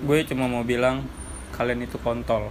gue cuma mau bilang kalian itu kontol.